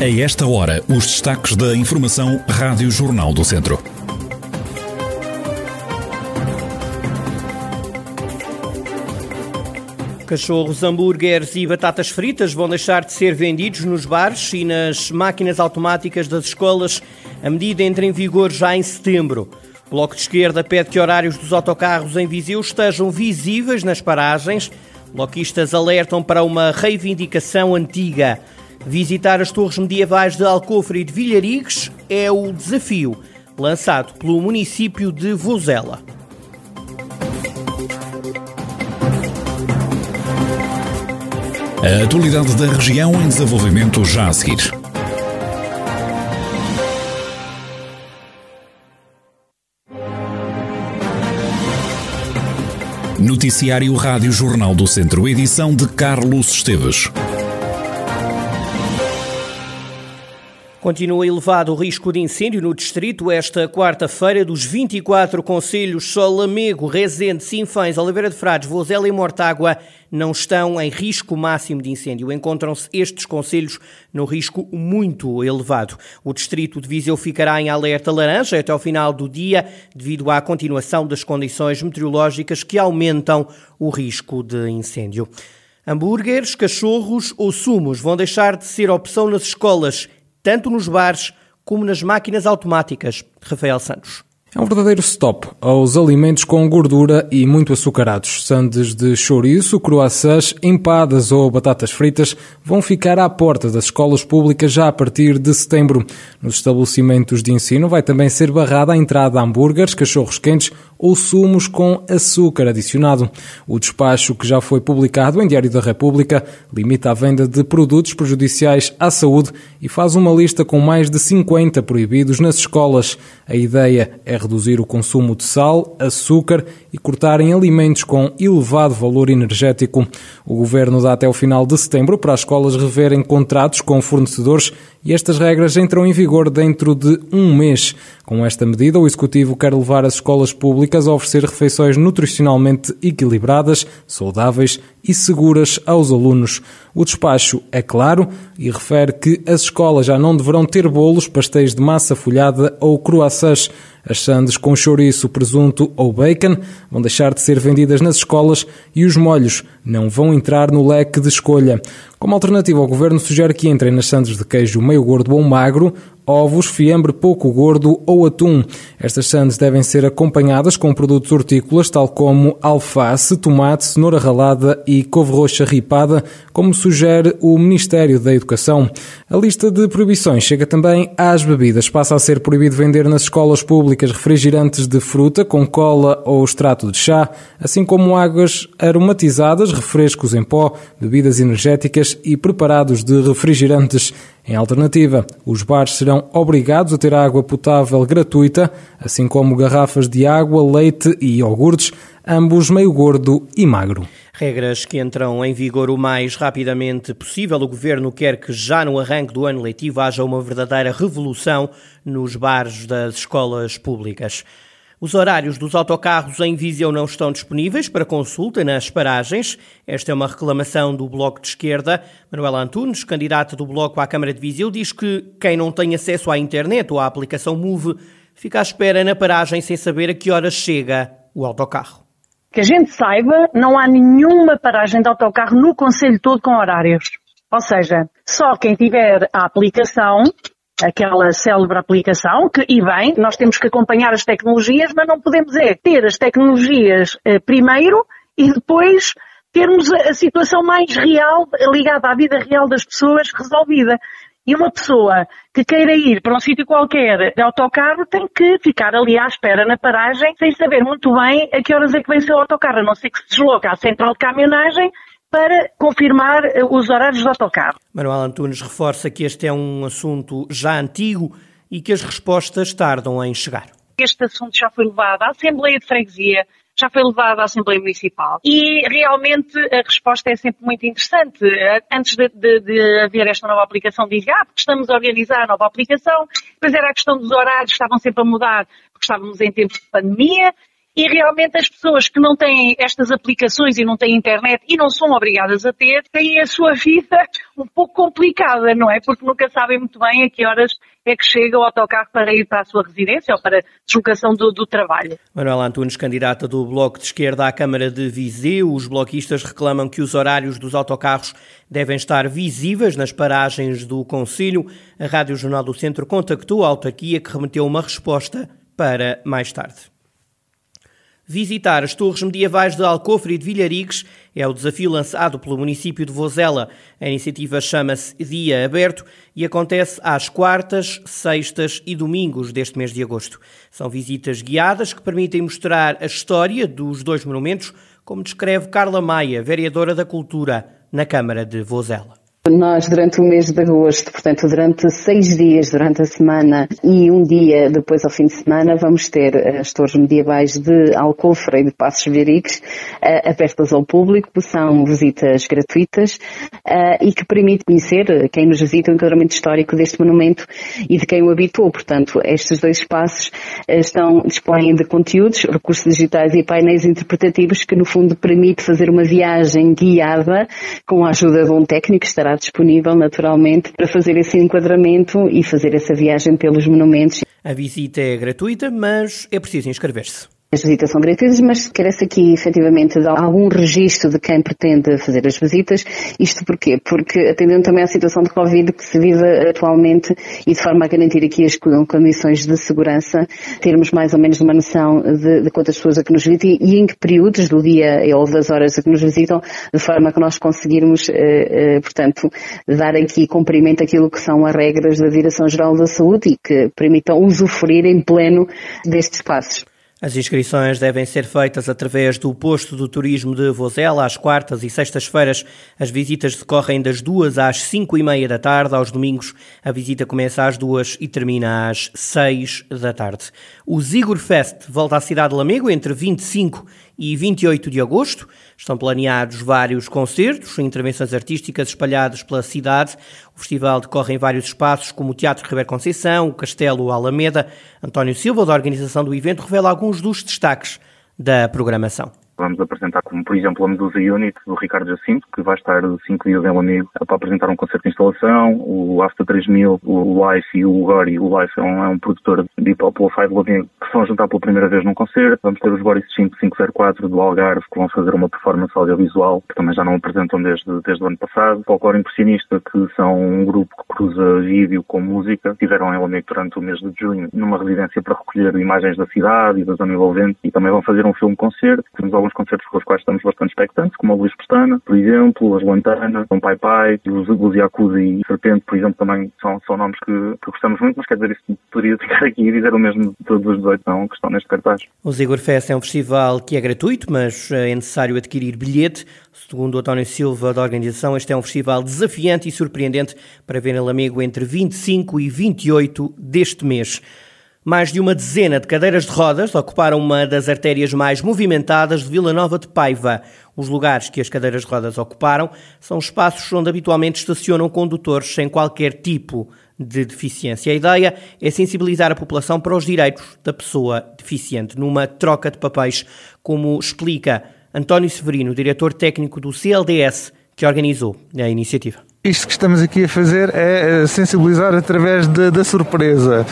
A esta hora, os destaques da Informação Rádio Jornal do Centro. Cachorros, hambúrgueres e batatas fritas vão deixar de ser vendidos nos bares e nas máquinas automáticas das escolas. A medida entra em vigor já em setembro. O Bloco de Esquerda pede que horários dos autocarros em Viseu estejam visíveis nas paragens. Bloquistas alertam para uma reivindicação antiga. Visitar as torres medievais de Alcofre e de Vilharigues é o desafio lançado pelo município de Vozela. A atualidade da região em desenvolvimento já a seguir. Noticiário Rádio Jornal do Centro, edição de Carlos Esteves. Continua elevado o risco de incêndio no distrito. Esta quarta-feira, dos 24 conselhos, só Lamego, Rezende, Sinfães, Oliveira de Frades, Vozela e Mortágua não estão em risco máximo de incêndio. Encontram-se estes conselhos no risco muito elevado. O distrito de Viseu ficará em alerta laranja até ao final do dia, devido à continuação das condições meteorológicas que aumentam o risco de incêndio. Hambúrgueres, cachorros ou sumos vão deixar de ser opção nas escolas tanto nos bares como nas máquinas automáticas. Rafael Santos. É um verdadeiro stop aos alimentos com gordura e muito açucarados. Sandes de chouriço, croissants, empadas ou batatas fritas vão ficar à porta das escolas públicas já a partir de setembro. Nos estabelecimentos de ensino vai também ser barrada a entrada a hambúrgueres, cachorros quentes ou sumos com açúcar adicionado. O despacho, que já foi publicado em Diário da República, limita a venda de produtos prejudiciais à saúde e faz uma lista com mais de 50 proibidos nas escolas. A ideia é reduzir o consumo de sal, açúcar e cortar em alimentos com elevado valor energético. O governo dá até o final de setembro para as escolas reverem contratos com fornecedores e estas regras entram em vigor dentro de um mês. Com esta medida, o Executivo quer levar as escolas públicas a oferecer refeições nutricionalmente equilibradas, saudáveis e seguras aos alunos. O despacho é claro e refere que as escolas já não deverão ter bolos, pastéis de massa folhada ou croissants. As sandes com chouriço, presunto ou bacon vão deixar de ser vendidas nas escolas e os molhos não vão entrar no leque de escolha. Como alternativa, o governo sugere que entrem nas sandes de queijo meio gordo ou magro, ovos, fiambre pouco gordo ou atum. Estas sandes devem ser acompanhadas com produtos hortícolas, tal como alface, tomate, cenoura ralada e couve roxa ripada, como sugere o Ministério da Educação. A lista de proibições chega também às bebidas. Passa a ser proibido vender nas escolas públicas refrigerantes de fruta com cola ou extrato de chá, assim como águas aromatizadas, refrescos em pó, bebidas energéticas e preparados de refrigerantes. Em alternativa, os bares serão obrigados a ter água potável gratuita, assim como garrafas de água, leite e iogurtes, ambos meio gordo e magro. Regras que entram em vigor o mais rapidamente possível. O governo quer que já no arranque do ano letivo haja uma verdadeira revolução nos bares das escolas públicas. Os horários dos autocarros em Viseu não estão disponíveis para consulta nas paragens. Esta é uma reclamação do Bloco de Esquerda. Manuela Antunes, candidata do Bloco à Câmara de Viseu, diz que quem não tem acesso à internet ou à aplicação Move fica à espera na paragem sem saber a que horas chega o autocarro. Que a gente saiba, não há nenhuma paragem de autocarro no Conselho todo com horários. Ou seja, só quem tiver a aplicação aquela célebre aplicação, que, e bem, nós temos que acompanhar as tecnologias, mas não podemos é ter as tecnologias eh, primeiro e depois termos a, a, situação mais real, ligada à vida real das pessoas, resolvida. E uma pessoa que queira ir para um sítio qualquer de autocarro tem que ficar ali à espera na paragem sem saber muito bem a que horas é que vem o seu autocarro, a não ser que se desloca à central de caminhonagem para confirmar eh, os horários do autocarro. Manuel Antunes reforça que este é um assunto já antigo e que as respostas tardam em chegar. Este assunto já foi levado à Assembleia de Freguesia, já foi levado à Assembleia Municipal e realmente a resposta é sempre muito interessante. Antes de, de, de haver esta nova aplicação, dizia, ah, porque estamos a organizar a nova aplicação, depois era a questão dos horários, estavam sempre a mudar, porque estávamos em tempos de pandemia, e realmente as pessoas que não têm estas aplicações e não têm internet e não são obrigadas a ter, têm a sua vida um pouco complicada, não é? Porque nunca sabem muito bem a que horas é que chega o autocarro para ir para a sua residência ou para a deslocação do, do trabalho. Manuela Antunes, candidata do Bloco de Esquerda à Câmara de Viseu, os bloquistas reclamam que os horários dos autocarros devem estar visíveis nas paragens do Conselho. A Rádio Jornal do Centro contactou a autarquia que remeteu uma resposta para mais tarde. Visitar as torres medievais de Alcofre e de Vilharigues é o desafio lançado pelo município de Vozela. A iniciativa chama-se Dia Aberto e acontece às quartas, sextas e domingos deste mês de agosto. São visitas guiadas que permitem mostrar a história dos dois monumentos, como descreve Carla Maia, vereadora da Cultura, na Câmara de Vozela. Nós, durante o mês de agosto, portanto, durante seis dias durante a semana e um dia depois ao fim de semana, vamos ter as torres medievais de Alcofre e de Passos Verix uh, abertas ao público. São visitas gratuitas uh, e que permite conhecer quem nos visita o enquadramento histórico deste monumento e de quem o habitou. Portanto, estes dois espaços uh, estão, dispõem de conteúdos, recursos digitais e painéis interpretativos que, no fundo, permite fazer uma viagem guiada com a ajuda de um técnico que estará disponível naturalmente para fazer esse enquadramento e fazer essa viagem pelos monumentos. A visita é gratuita, mas é preciso inscrever-se. As visitas são gratuitas, mas quer-se aqui efetivamente dar algum registro de quem pretende fazer as visitas. Isto porquê? Porque atendendo também à situação de Covid que se vive atualmente e de forma a garantir aqui as condições de segurança, termos mais ou menos uma noção de, de quantas pessoas a que nos visitam e em que períodos do dia ou das horas a que nos visitam, de forma que nós conseguirmos, eh, eh, portanto, dar aqui cumprimento àquilo que são as regras da Direção-Geral da Saúde e que permitam usufruir em pleno destes espaços. As inscrições devem ser feitas através do posto do turismo de Vozela às quartas e sextas-feiras. As visitas decorrem das duas às cinco e meia da tarde. Aos domingos, a visita começa às duas e termina às seis da tarde. O Zigor Fest volta à cidade de Lamego entre 25 e 28 de agosto. Estão planeados vários concertos, intervenções artísticas espalhadas pela cidade. O festival decorre em vários espaços, como o Teatro Ribeiro Conceição, o Castelo Alameda. António Silva, da organização do evento, revela alguns dos destaques da programação. Vamos apresentar como, por exemplo, a Medusa Unit do Ricardo Jacinto, que vai estar cinco dias em Lamego para apresentar um concerto de instalação. O After 3000, o Life e o Gori. O Life é um, é um produtor de hip hop que vão juntar pela primeira vez num concerto. Vamos ter os Boris 5504 do Algarve, que vão fazer uma performance audiovisual, que também já não apresentam desde, desde o ano passado. Folclore Impressionista, que são um grupo que cruza vídeo com música. Estiveram em Lamego durante o mês de junho, numa residência para recolher imagens da cidade e da zona envolvente. E também vão fazer um filme-concerto. Temos alguns alguns concertos com os quais estamos bastante expectantes, como a Luís Pestana, por exemplo, as Lantana, o Pai Pai, os, os Yakuza e Serpente, por exemplo, também são, são nomes que, que gostamos muito, mas quer dizer, isso poderia ficar aqui e dizer o mesmo de todos os 18 que estão neste cartaz. O Zigor Fest é um festival que é gratuito, mas é necessário adquirir bilhete. Segundo António Silva, da organização, este é um festival desafiante e surpreendente para ver em Lamego entre 25 e 28 deste mês. Mais de uma dezena de cadeiras de rodas ocuparam uma das artérias mais movimentadas de Vila Nova de Paiva. Os lugares que as cadeiras de rodas ocuparam são espaços onde habitualmente estacionam condutores sem qualquer tipo de deficiência. A ideia é sensibilizar a população para os direitos da pessoa deficiente, numa troca de papéis, como explica António Severino, diretor técnico do CLDS, que organizou a iniciativa. Isto que estamos aqui a fazer é sensibilizar através de, da surpresa.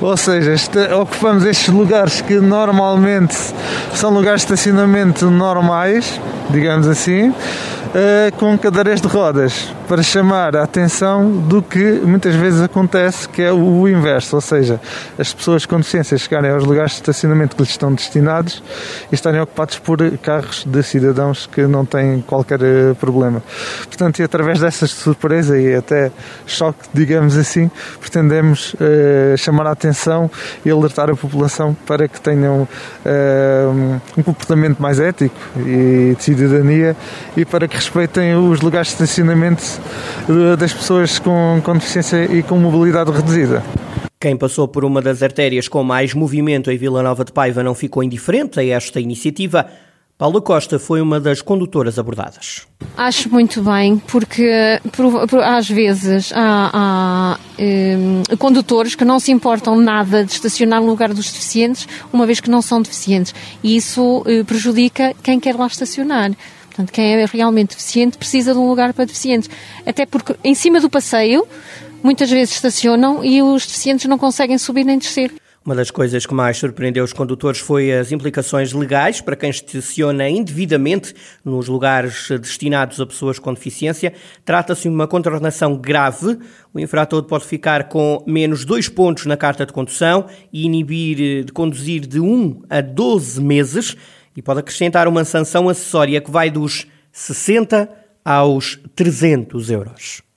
Ou seja, ocupamos estes lugares que normalmente são lugares de estacionamento normais, digamos assim, uh, com cadeiras de rodas para chamar a atenção do que muitas vezes acontece, que é o inverso, ou seja, as pessoas com deficiência chegarem aos lugares de estacionamento que lhes estão destinados e estarem ocupados por carros de cidadãos que não têm qualquer eh, problema. Portanto, e através dessa surpresa e até choque, digamos assim, pretendemos uh, chamar a atenção e alertar a população para que tenham um comportamento mais ético e de cidadania e para que respeitem os lugares de estacionamento eh, das pessoas com, com deficiência e com mobilidade reduzida. Quem passou por uma das artérias com mais movimento em Vila Nova de Paiva não ficou indiferente a esta iniciativa. Paula Costa foi uma das condutoras abordadas. Acho muito bem, porque por, por, às vezes há, há um, condutores que não se importam nada de estacionar no lugar dos deficientes, uma vez que não são deficientes. E isso uh, prejudica quem quer lá estacionar. Portanto, quem é realmente deficiente precisa de um lugar para deficientes. Até porque em cima do passeio, muitas vezes estacionam e os deficientes não conseguem subir nem descer. Uma das coisas que mais surpreendeu os condutores foi as implicações legais para quem estaciona indevidamente nos lugares destinados a pessoas com deficiência. Trata-se de uma contraordenação grave. O infrator pode ficar com menos dois pontos na carta de condução e inibir de conduzir de 1 a 12 meses e pode acrescentar uma sanção acessória que vai dos 60 aos 300 euros.